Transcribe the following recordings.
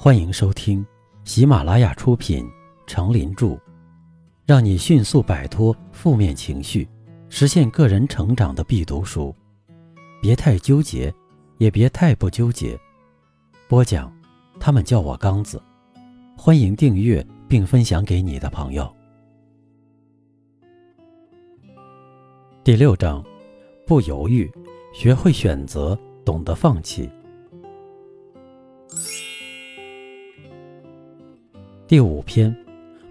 欢迎收听喜马拉雅出品《成林著》，让你迅速摆脱负面情绪，实现个人成长的必读书。别太纠结，也别太不纠结。播讲，他们叫我刚子。欢迎订阅并分享给你的朋友。第六章，不犹豫，学会选择，懂得放弃。第五篇，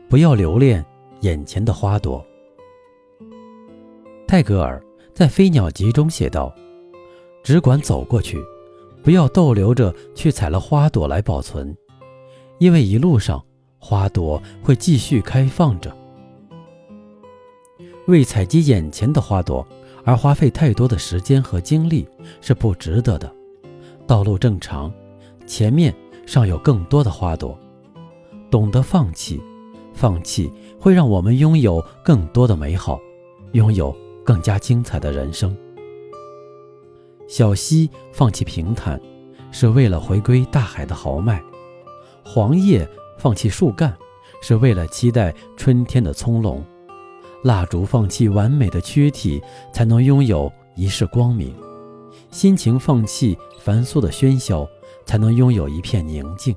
不要留恋眼前的花朵。泰戈尔在《飞鸟集》中写道：“只管走过去，不要逗留着去采了花朵来保存，因为一路上花朵会继续开放着。为采集眼前的花朵而花费太多的时间和精力是不值得的。道路正常，前面尚有更多的花朵。”懂得放弃，放弃会让我们拥有更多的美好，拥有更加精彩的人生。小溪放弃平坦，是为了回归大海的豪迈；黄叶放弃树干，是为了期待春天的葱茏；蜡烛放弃完美的躯体，才能拥有一世光明；心情放弃繁琐的喧嚣，才能拥有一片宁静。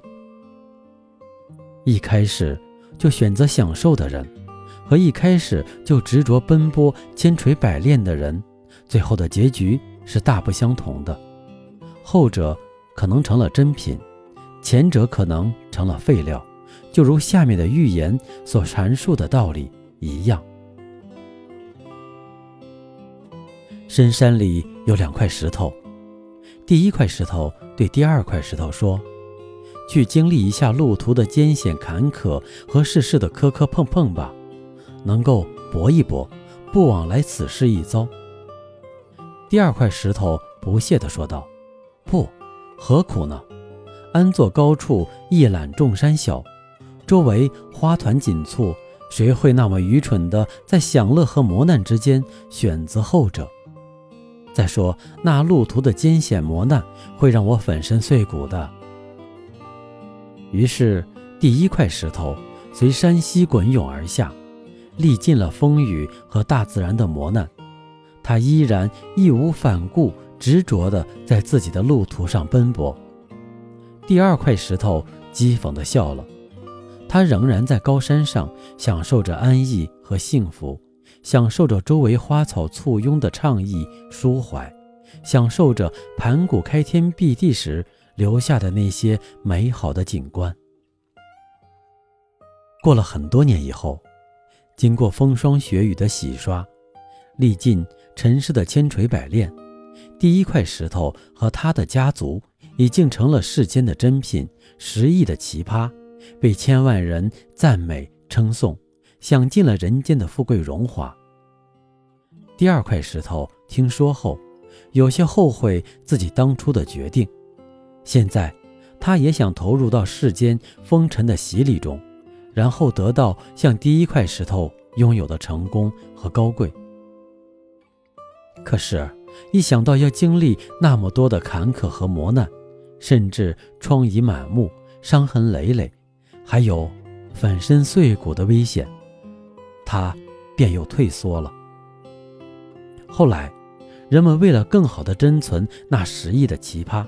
一开始就选择享受的人，和一开始就执着奔波、千锤百炼的人，最后的结局是大不相同的。后者可能成了珍品，前者可能成了废料，就如下面的寓言所阐述的道理一样。深山里有两块石头，第一块石头对第二块石头说。去经历一下路途的艰险坎坷和世事的磕磕碰碰吧，能够搏一搏，不枉来此事一遭。第二块石头不屑地说道：“不，何苦呢？安坐高处一览众山小，周围花团锦簇，谁会那么愚蠢的在享乐和磨难之间选择后者？再说那路途的艰险磨难会让我粉身碎骨的。”于是，第一块石头随山溪滚涌而下，历尽了风雨和大自然的磨难，它依然义无反顾、执着地在自己的路途上奔波。第二块石头讥讽地笑了，它仍然在高山上享受着安逸和幸福，享受着周围花草簇拥的畅意舒怀，享受着盘古开天辟地时。留下的那些美好的景观。过了很多年以后，经过风霜雪雨的洗刷，历尽尘世的千锤百炼，第一块石头和他的家族已经成了世间的珍品，十亿的奇葩，被千万人赞美称颂，享尽了人间的富贵荣华。第二块石头听说后，有些后悔自己当初的决定。现在，他也想投入到世间风尘的洗礼中，然后得到像第一块石头拥有的成功和高贵。可是，一想到要经历那么多的坎坷和磨难，甚至疮痍满目、伤痕累累，还有粉身碎骨的危险，他便又退缩了。后来，人们为了更好地珍存那十亿的奇葩。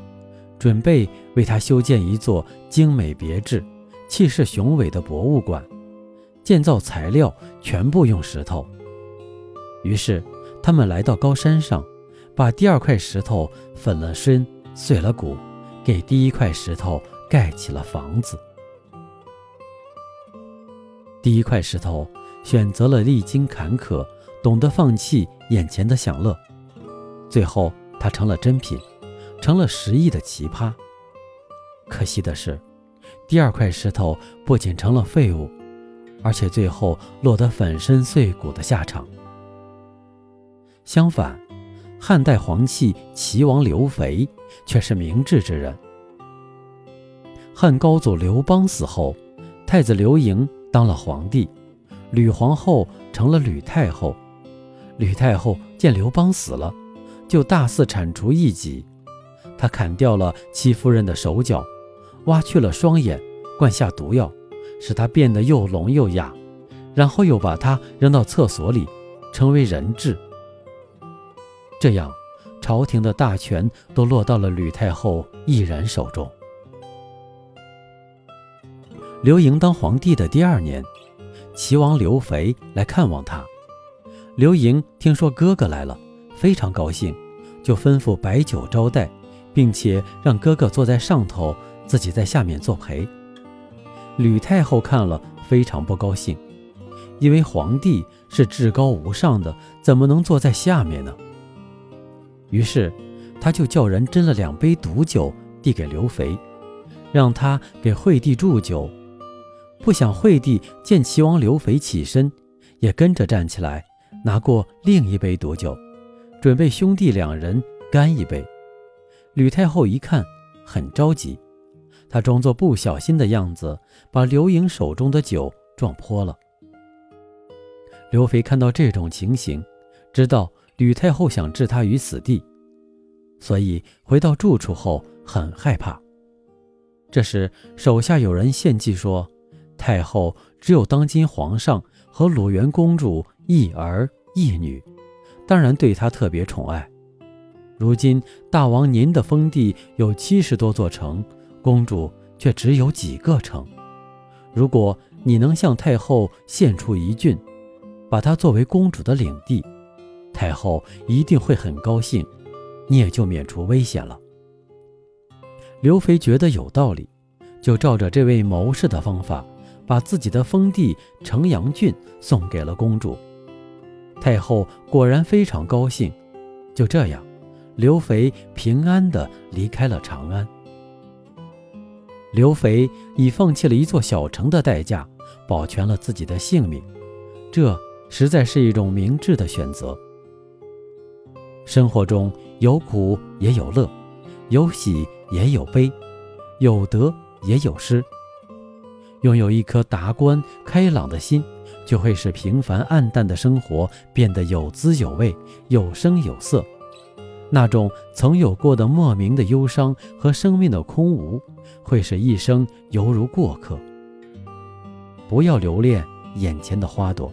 准备为他修建一座精美别致、气势雄伟的博物馆，建造材料全部用石头。于是，他们来到高山上，把第二块石头粉了身、碎了骨，给第一块石头盖起了房子。第一块石头选择了历经坎坷，懂得放弃眼前的享乐，最后它成了珍品。成了十亿的奇葩。可惜的是，第二块石头不仅成了废物，而且最后落得粉身碎骨的下场。相反，汉代皇气齐王刘肥却是明智之人。汉高祖刘邦死后，太子刘盈当了皇帝，吕皇后成了吕太后。吕太后见刘邦死了，就大肆铲除异己。他砍掉了戚夫人的手脚，挖去了双眼，灌下毒药，使她变得又聋又哑，然后又把她扔到厕所里，成为人质。这样，朝廷的大权都落到了吕太后一人手中。刘盈当皇帝的第二年，齐王刘肥来看望他。刘盈听说哥哥来了，非常高兴，就吩咐摆酒招待，并且让哥哥坐在上头，自己在下面作陪。吕太后看了非常不高兴，因为皇帝是至高无上的，怎么能坐在下面呢？于是，他就叫人斟了两杯毒酒递给刘肥，让他给惠帝祝酒。不想惠帝见齐王刘肥起身，也跟着站起来，拿过另一杯毒酒，准备兄弟两人干一杯。吕太后一看，很着急，她装作不小心的样子，把刘盈手中的酒撞泼了。刘肥看到这种情形，知道吕太后想置他于死地，所以回到住处后很害怕。这时，手下有人献计说。太后只有当今皇上和鲁元公主一儿一女，当然对她特别宠爱。如今大王您的封地有七十多座城，公主却只有几个城。如果你能向太后献出一郡，把它作为公主的领地，太后一定会很高兴，你也就免除危险了。刘肥觉得有道理，就照着这位谋士的方法。把自己的封地城阳郡送给了公主，太后果然非常高兴。就这样，刘肥平安地离开了长安。刘肥以放弃了一座小城的代价，保全了自己的性命，这实在是一种明智的选择。生活中有苦也有乐，有喜也有悲，有得也有失。拥有一颗达观开朗的心，就会使平凡暗淡的生活变得有滋有味、有声有色。那种曾有过的莫名的忧伤和生命的空无，会使一生犹如过客。不要留恋眼前的花朵，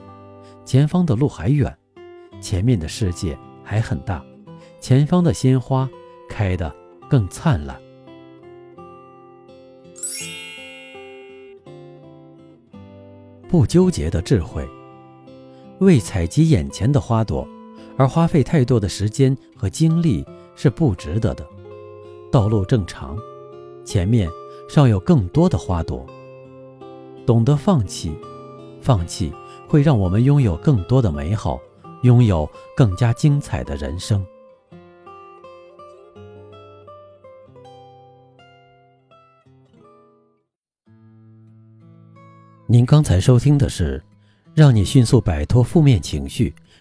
前方的路还远，前面的世界还很大，前方的鲜花开得更灿烂。不纠结的智慧，为采集眼前的花朵而花费太多的时间和精力是不值得的。道路正长，前面尚有更多的花朵。懂得放弃，放弃会让我们拥有更多的美好，拥有更加精彩的人生。您刚才收听的是，让你迅速摆脱负面情绪，